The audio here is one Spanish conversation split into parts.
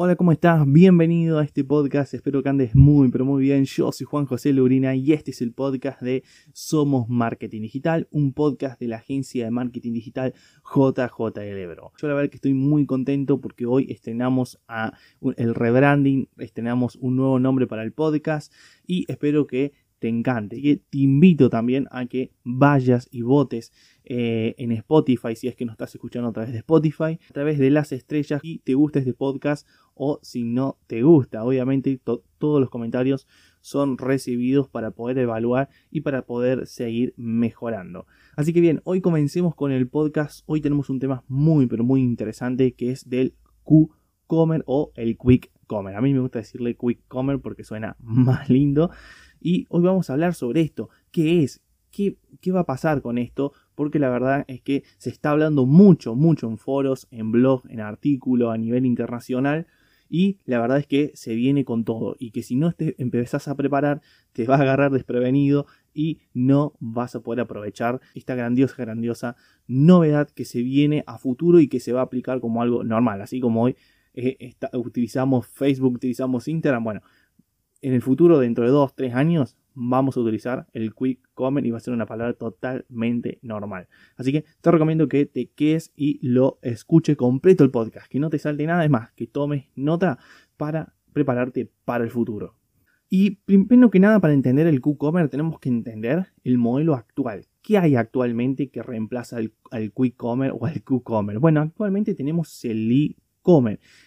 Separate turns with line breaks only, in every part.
Hola, ¿cómo estás? Bienvenido a este podcast. Espero que andes muy, pero muy bien. Yo soy Juan José Lurina y este es el podcast de Somos Marketing Digital, un podcast de la agencia de marketing digital JJ Ebro. Yo la verdad que estoy muy contento porque hoy estrenamos el rebranding, estrenamos un nuevo nombre para el podcast y espero que te encante. Y te invito también a que vayas y votes eh, en Spotify, si es que nos estás escuchando a través de Spotify, a través de las estrellas y te gusta este podcast o si no te gusta. Obviamente todos los comentarios son recibidos para poder evaluar y para poder seguir mejorando. Así que bien, hoy comencemos con el podcast. Hoy tenemos un tema muy pero muy interesante que es del Q-Comer o el Quick Comer. A mí me gusta decirle Quick Comer porque suena más lindo. Y hoy vamos a hablar sobre esto. ¿Qué es? ¿Qué, ¿Qué, va a pasar con esto? Porque la verdad es que se está hablando mucho, mucho en foros, en blogs, en artículos a nivel internacional. Y la verdad es que se viene con todo. Y que si no te empezás a preparar, te vas a agarrar desprevenido y no vas a poder aprovechar esta grandiosa, grandiosa novedad que se viene a futuro y que se va a aplicar como algo normal. Así como hoy eh, utilizamos Facebook, utilizamos Instagram. Bueno, en el futuro, dentro de dos, tres años, vamos a utilizar el Quick Commerce y va a ser una palabra totalmente normal. Así que te recomiendo que te quedes y lo escuches completo el podcast, que no te salte nada más, que tomes nota para prepararte para el futuro. Y primero que nada, para entender el Q-Commerce tenemos que entender el modelo actual. ¿Qué hay actualmente que reemplaza al, Quick Commerce o al Q-Commerce? Bueno, actualmente tenemos el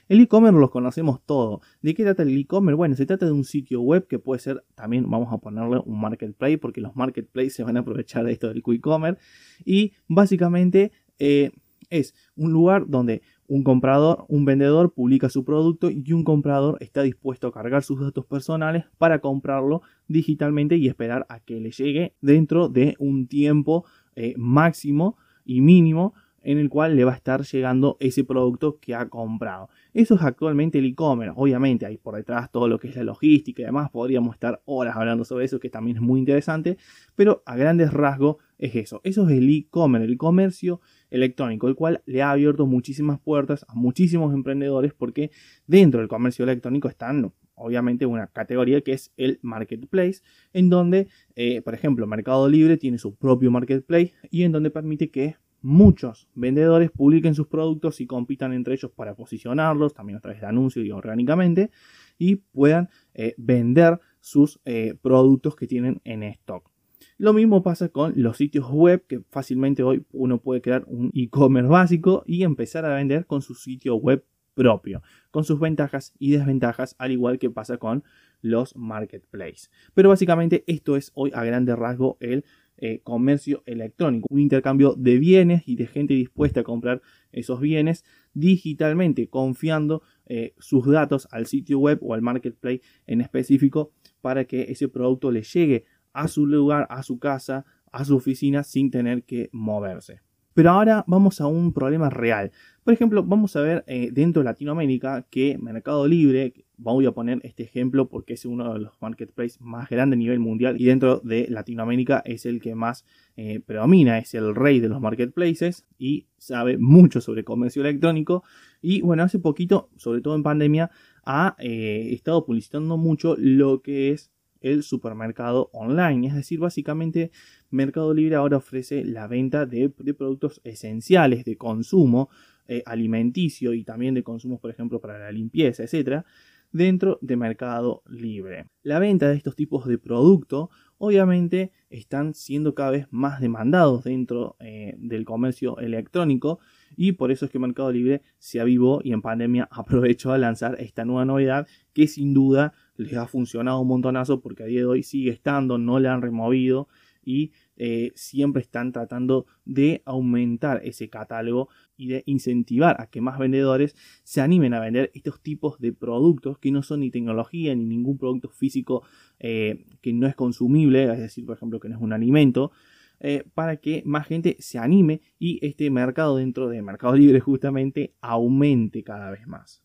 el e-commerce los conocemos todos. ¿De qué trata el e-commerce? Bueno, se trata de un sitio web que puede ser también, vamos a ponerle un marketplace, porque los marketplaces se van a aprovechar de esto del e-commerce. Y básicamente eh, es un lugar donde un comprador, un vendedor publica su producto y un comprador está dispuesto a cargar sus datos personales para comprarlo digitalmente y esperar a que le llegue dentro de un tiempo eh, máximo y mínimo en el cual le va a estar llegando ese producto que ha comprado. Eso es actualmente el e-commerce. Obviamente hay por detrás todo lo que es la logística y demás. Podríamos estar horas hablando sobre eso, que también es muy interesante. Pero a grandes rasgos es eso. Eso es el e-commerce, el comercio electrónico, el cual le ha abierto muchísimas puertas a muchísimos emprendedores porque dentro del comercio electrónico están obviamente una categoría que es el marketplace, en donde, eh, por ejemplo, Mercado Libre tiene su propio marketplace y en donde permite que muchos vendedores publiquen sus productos y compitan entre ellos para posicionarlos, también a través de anuncios y orgánicamente, y puedan eh, vender sus eh, productos que tienen en stock. Lo mismo pasa con los sitios web, que fácilmente hoy uno puede crear un e-commerce básico y empezar a vender con su sitio web propio, con sus ventajas y desventajas, al igual que pasa con los marketplaces. Pero básicamente esto es hoy a grande rasgo el eh, comercio electrónico, un intercambio de bienes y de gente dispuesta a comprar esos bienes digitalmente, confiando eh, sus datos al sitio web o al marketplace en específico para que ese producto le llegue a su lugar, a su casa, a su oficina sin tener que moverse. Pero ahora vamos a un problema real. Por ejemplo, vamos a ver eh, dentro de Latinoamérica que Mercado Libre, voy a poner este ejemplo porque es uno de los marketplaces más grandes a nivel mundial y dentro de Latinoamérica es el que más eh, predomina, es el rey de los marketplaces y sabe mucho sobre comercio electrónico. Y bueno, hace poquito, sobre todo en pandemia, ha eh, estado publicitando mucho lo que es el supermercado online. Es decir, básicamente Mercado Libre ahora ofrece la venta de, productos esenciales de consumo eh, alimenticio y también de consumos, por ejemplo, para la limpieza, etcétera, dentro de Mercado Libre. La venta de estos tipos de productos obviamente están siendo cada vez más demandados dentro eh, del comercio electrónico y por eso es que Mercado Libre se avivó y en pandemia aprovechó a lanzar esta nueva novedad que sin duda les ha funcionado un montonazo porque a día de hoy sigue estando, no la han removido y eh, siempre están tratando de aumentar ese catálogo y de incentivar a que más vendedores se animen a vender estos tipos de productos que no son ni tecnología ni ningún producto físico eh, que no es consumible, es decir, por ejemplo, que no es un alimento, eh, para que más gente se anime y este mercado dentro de Mercado Libre justamente aumente cada vez más.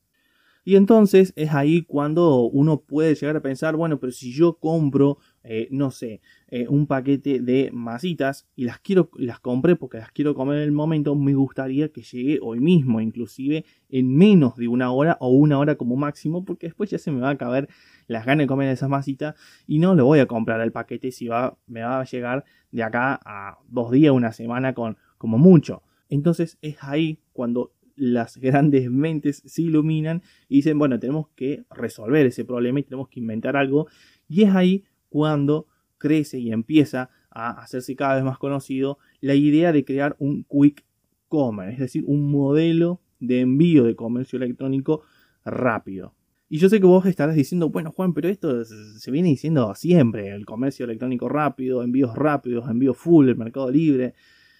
Y entonces es ahí cuando uno puede llegar a pensar, bueno, pero si yo compro, eh, no sé, eh, un paquete de masitas y las quiero, las compré porque las quiero comer en el momento, me gustaría que llegue hoy mismo, inclusive en menos de una hora o una hora como máximo, porque después ya se me va a caber las ganas de comer esas masitas y no lo voy a comprar el paquete si va, me va a llegar de acá a dos días, una semana con como mucho. Entonces es ahí cuando las grandes mentes se iluminan y dicen, bueno, tenemos que resolver ese problema y tenemos que inventar algo. Y es ahí cuando crece y empieza a hacerse cada vez más conocido la idea de crear un quick commerce, es decir, un modelo de envío de comercio electrónico rápido. Y yo sé que vos estarás diciendo, bueno Juan, pero esto se viene diciendo siempre, el comercio electrónico rápido, envíos rápidos, envío full, el mercado libre.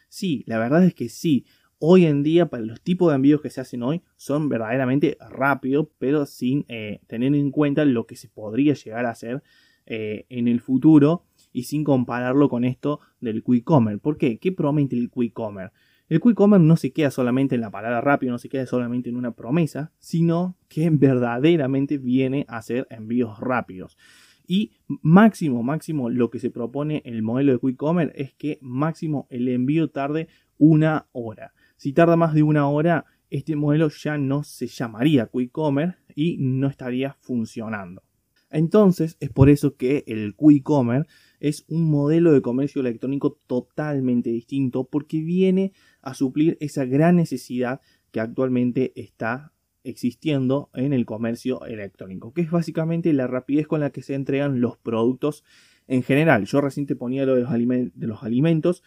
Sí, la verdad es que sí hoy en día, para los tipos de envíos que se hacen hoy, son verdaderamente rápidos, pero sin eh, tener en cuenta lo que se podría llegar a hacer eh, en el futuro y sin compararlo con esto del quick commerce. ¿Por qué? ¿Qué promete el quick commerce? El quick commerce no se queda solamente en la palabra rápido, no se queda solamente en una promesa, sino que verdaderamente viene a hacer envíos rápidos. Y máximo, máximo, lo que se propone el modelo de quick commerce es que máximo el envío tarde una hora. Si tarda más de una hora, este modelo ya no se llamaría Quick Commerce y no estaría funcionando. Entonces es por eso que el Quick Commerce es un modelo de comercio electrónico totalmente distinto porque viene a suplir esa gran necesidad que actualmente está existiendo en el comercio electrónico, que es básicamente la rapidez con la que se entregan los productos en general. Yo recién te ponía lo de los alimentos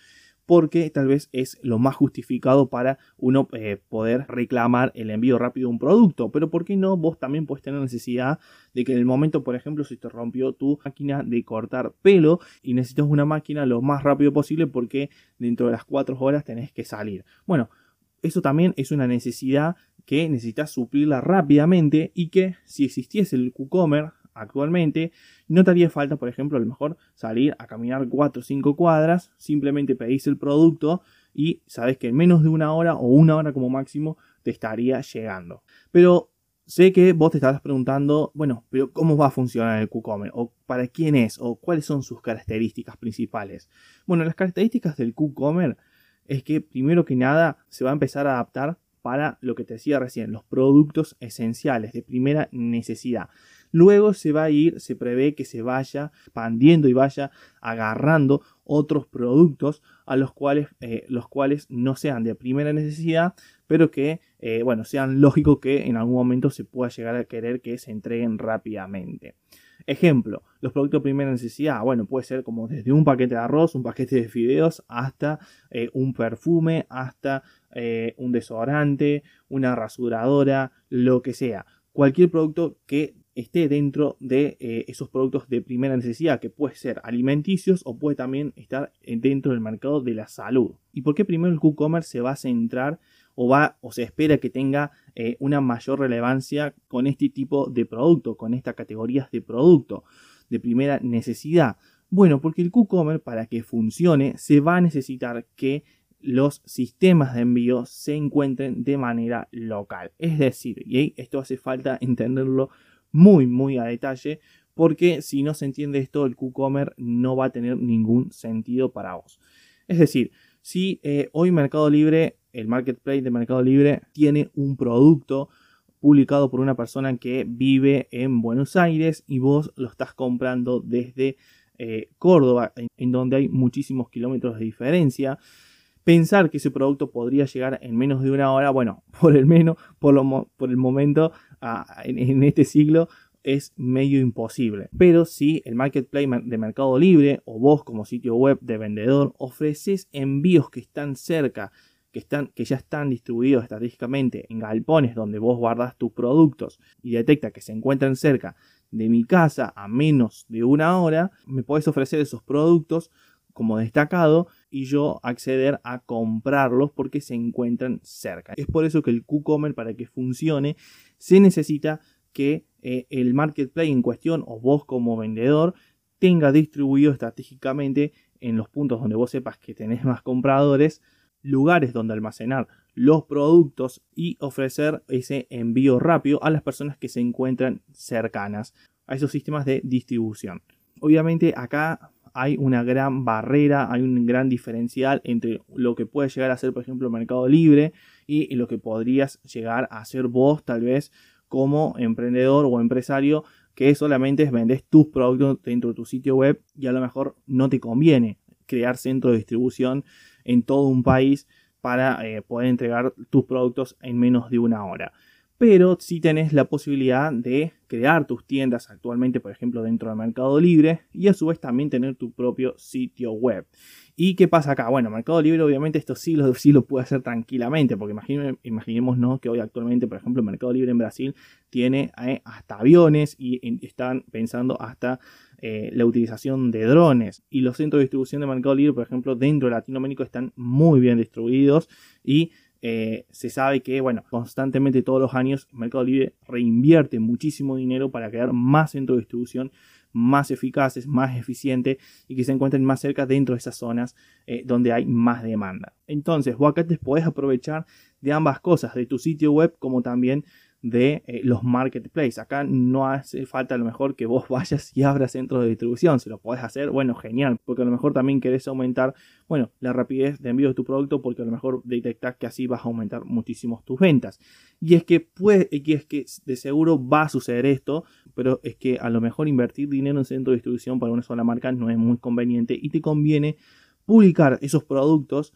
porque tal vez es lo más justificado para uno eh, poder reclamar el envío rápido de un producto. Pero ¿por qué no? Vos también puedes tener necesidad de que en el momento, por ejemplo, si te rompió tu máquina de cortar pelo y necesitas una máquina lo más rápido posible porque dentro de las 4 horas tenés que salir. Bueno, eso también es una necesidad que necesitas suplirla rápidamente y que si existiese el QCommerce actualmente, no te haría falta, por ejemplo, a lo mejor salir a caminar 4 o 5 cuadras, simplemente pedís el producto y sabes que en menos de una hora o una hora como máximo te estaría llegando. Pero sé que vos te estarás preguntando, bueno, pero ¿cómo va a funcionar el QCommerce? ¿O para quién es? ¿O cuáles son sus características principales? Bueno, las características del QCommerce es que primero que nada se va a empezar a adaptar para lo que te decía recién, los productos esenciales de primera necesidad. Luego se va a ir, se prevé que se vaya expandiendo y vaya agarrando otros productos a los cuales, eh, los cuales no sean de primera necesidad, pero que, eh, bueno, sean lógicos que en algún momento se pueda llegar a querer que se entreguen rápidamente. Ejemplo, los productos de primera necesidad, bueno, puede ser como desde un paquete de arroz, un paquete de fideos, hasta eh, un perfume, hasta un desodorante, una rasuradora, lo que sea. Cualquier producto que esté dentro de eh, esos productos de primera necesidad, que puede ser alimenticios o puede también estar eh, dentro del mercado de la salud. ¿Y por qué primero el Q-Commerce se va a centrar o, va, o se espera que tenga eh, una mayor relevancia con este tipo de producto, con estas categorías de producto de primera necesidad? Bueno, porque el Q-Commerce para que funcione se va a necesitar que los sistemas de envío se encuentren de manera local. Es decir, y esto hace falta entenderlo muy, muy a detalle, porque si no se entiende esto, el QCommerce no va a tener ningún sentido para vos. Es decir, si eh, hoy Mercado Libre, el marketplace de Mercado Libre, tiene un producto publicado por una persona que vive en Buenos Aires y vos lo estás comprando desde eh, Córdoba, en, donde hay muchísimos kilómetros de diferencia, pensar que ese producto podría llegar en menos de una hora, bueno, por el menos, por, lo, por el momento, en, este siglo, es medio imposible. Pero si el marketplace de Mercado Libre o vos como sitio web de vendedor ofreces envíos que están cerca, que, están, que ya están distribuidos estratégicamente en galpones donde vos guardas tus productos y detecta que se encuentran cerca de mi casa a menos de una hora, me podés ofrecer esos productos como destacado y yo acceder a comprarlos porque se encuentran cerca. Es por eso que el QCommerce para que funcione se necesita que eh, el marketplace en cuestión o vos como vendedor tenga distribuido estratégicamente en los puntos donde vos sepas que tenés más compradores lugares donde almacenar los productos y ofrecer ese envío rápido a las personas que se encuentran cercanas a esos sistemas de distribución. Obviamente acá hay una gran barrera, hay un gran diferencial entre lo que puede llegar a ser, por ejemplo, Mercado Libre y lo que podrías llegar a hacer vos, tal vez, como emprendedor o empresario que solamente vendes tus productos dentro de tu sitio web y a lo mejor no te conviene crear centro de distribución en todo un país para eh, poder entregar tus productos en menos de una hora pero si tenés la posibilidad de crear tus tiendas actualmente, por ejemplo, dentro del Mercado Libre y a su vez también tener tu propio sitio web. ¿Y qué pasa acá? Bueno, Mercado Libre obviamente esto sí lo, sí lo puede hacer tranquilamente, porque imaginémonos que hoy actualmente, por ejemplo, Mercado Libre en Brasil tiene eh, hasta aviones y están pensando hasta eh, la utilización de drones. Y los centros de distribución de Mercado Libre, por ejemplo, dentro de Latinoamérica están muy bien distribuidos y eh, se sabe que, bueno, constantemente todos los años Mercado Libre reinvierte muchísimo dinero para crear más centros de distribución más eficaces, más eficientes y que se encuentren más cerca dentro de esas zonas eh, donde hay más demanda. Entonces, vos te podés aprovechar de ambas cosas, de tu sitio web como también de eh, los marketplaces. Acá no hace falta a lo mejor que vos vayas y abras centros de distribución. Si lo podés hacer, bueno, genial. Porque a lo mejor también querés aumentar, bueno, la rapidez de envío de tu producto porque a lo mejor detectás que así vas a aumentar muchísimo tus ventas. Y es que puede, y es que de seguro va a suceder esto, pero es que a lo mejor invertir dinero en centro de distribución para una sola marca no es muy conveniente y te conviene publicar esos productos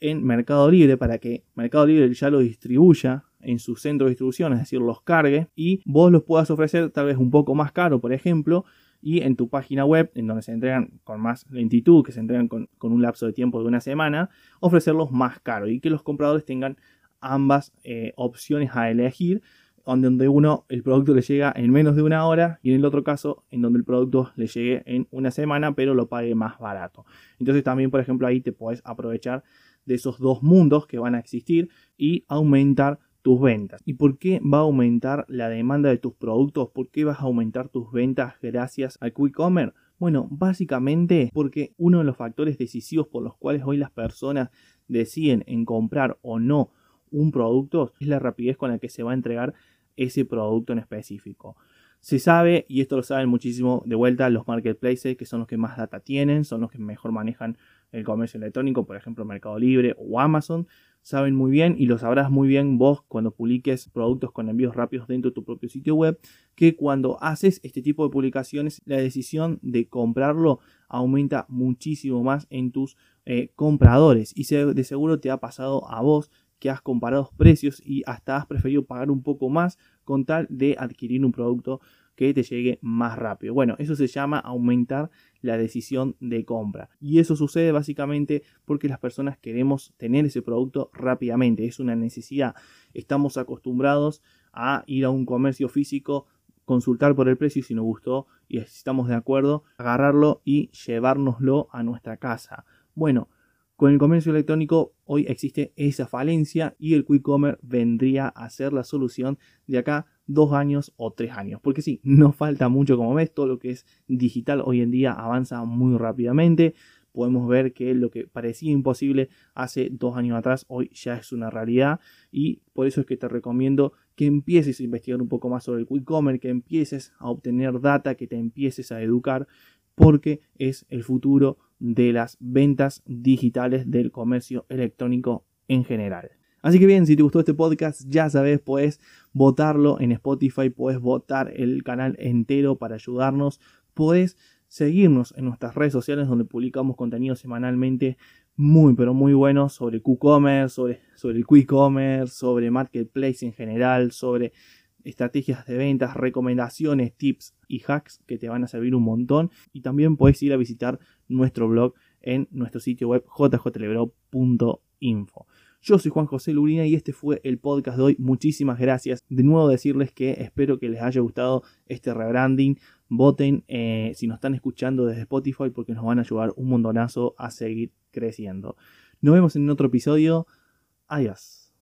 en Mercado Libre para que Mercado Libre ya lo distribuya en su centro de distribución, es decir, los cargue y vos los puedas ofrecer tal vez un poco más caro, por ejemplo, y en tu página web, en donde se entregan con más lentitud, que se entregan con, un lapso de tiempo de una semana, ofrecerlos más caro y que los compradores tengan ambas eh, opciones a elegir, donde uno el producto le llega en menos de una hora y en el otro caso en donde el producto le llegue en una semana pero lo pague más barato. Entonces también por ejemplo ahí te puedes aprovechar de esos dos mundos que van a existir y aumentar tus ventas. ¿Y por qué va a aumentar la demanda de tus productos? ¿Por qué vas a aumentar tus ventas gracias al Quick Commerce? Bueno, básicamente porque uno de los factores decisivos por los cuales hoy las personas deciden en comprar o no un producto es la rapidez con la que se va a entregar ese producto en específico. Se sabe, y esto lo saben muchísimo de vuelta los marketplaces, que son los que más data tienen, son los que mejor manejan el comercio electrónico, por ejemplo Mercado Libre o Amazon, saben muy bien y lo sabrás muy bien vos cuando publiques productos con envíos rápidos dentro de tu propio sitio web, que cuando haces este tipo de publicaciones la decisión de comprarlo aumenta muchísimo más en tus eh, compradores. Y de seguro te ha pasado a vos que has comparado precios y hasta has preferido pagar un poco más con tal de adquirir un producto que te llegue más rápido. Bueno, eso se llama aumentar la decisión de compra. Y eso sucede básicamente porque las personas queremos tener ese producto rápidamente. Es una necesidad. Estamos acostumbrados a ir a un comercio físico, consultar por el precio si nos gustó y estamos de acuerdo, agarrarlo y llevárnoslo a nuestra casa. Bueno, con el comercio electrónico hoy existe esa falencia y el quick commerce vendría a ser la solución de acá dos años o tres años. Porque sí, no falta mucho como ves, todo lo que es digital hoy en día avanza muy rápidamente. Podemos ver que lo que parecía imposible hace dos años atrás, hoy ya es una realidad. Y por eso es que te recomiendo que empieces a investigar un poco más sobre el quick commerce, que empieces a obtener data, que te empieces a educar, porque es el futuro de las ventas digitales del comercio electrónico en general. Así que bien, si te gustó este podcast, ya sabes, puedes votarlo en Spotify, puedes votar el canal entero para ayudarnos, puedes seguirnos en nuestras redes sociales donde publicamos contenido semanalmente muy pero muy bueno sobre QCommerce, sobre, sobre el Quick Commerce, sobre Marketplace en general, sobre estrategias de ventas, recomendaciones, tips y hacks que te van a servir un montón. Y también puedes ir a visitar nuestro blog en nuestro sitio web jjlebro.info. Yo soy Juan José Lurina y este fue el podcast de hoy. Muchísimas gracias. De nuevo decirles que espero que les haya gustado este rebranding. Voten eh, si nos están escuchando desde Spotify porque nos van a ayudar un montonazo a seguir creciendo. Nos vemos en otro episodio. Adiós.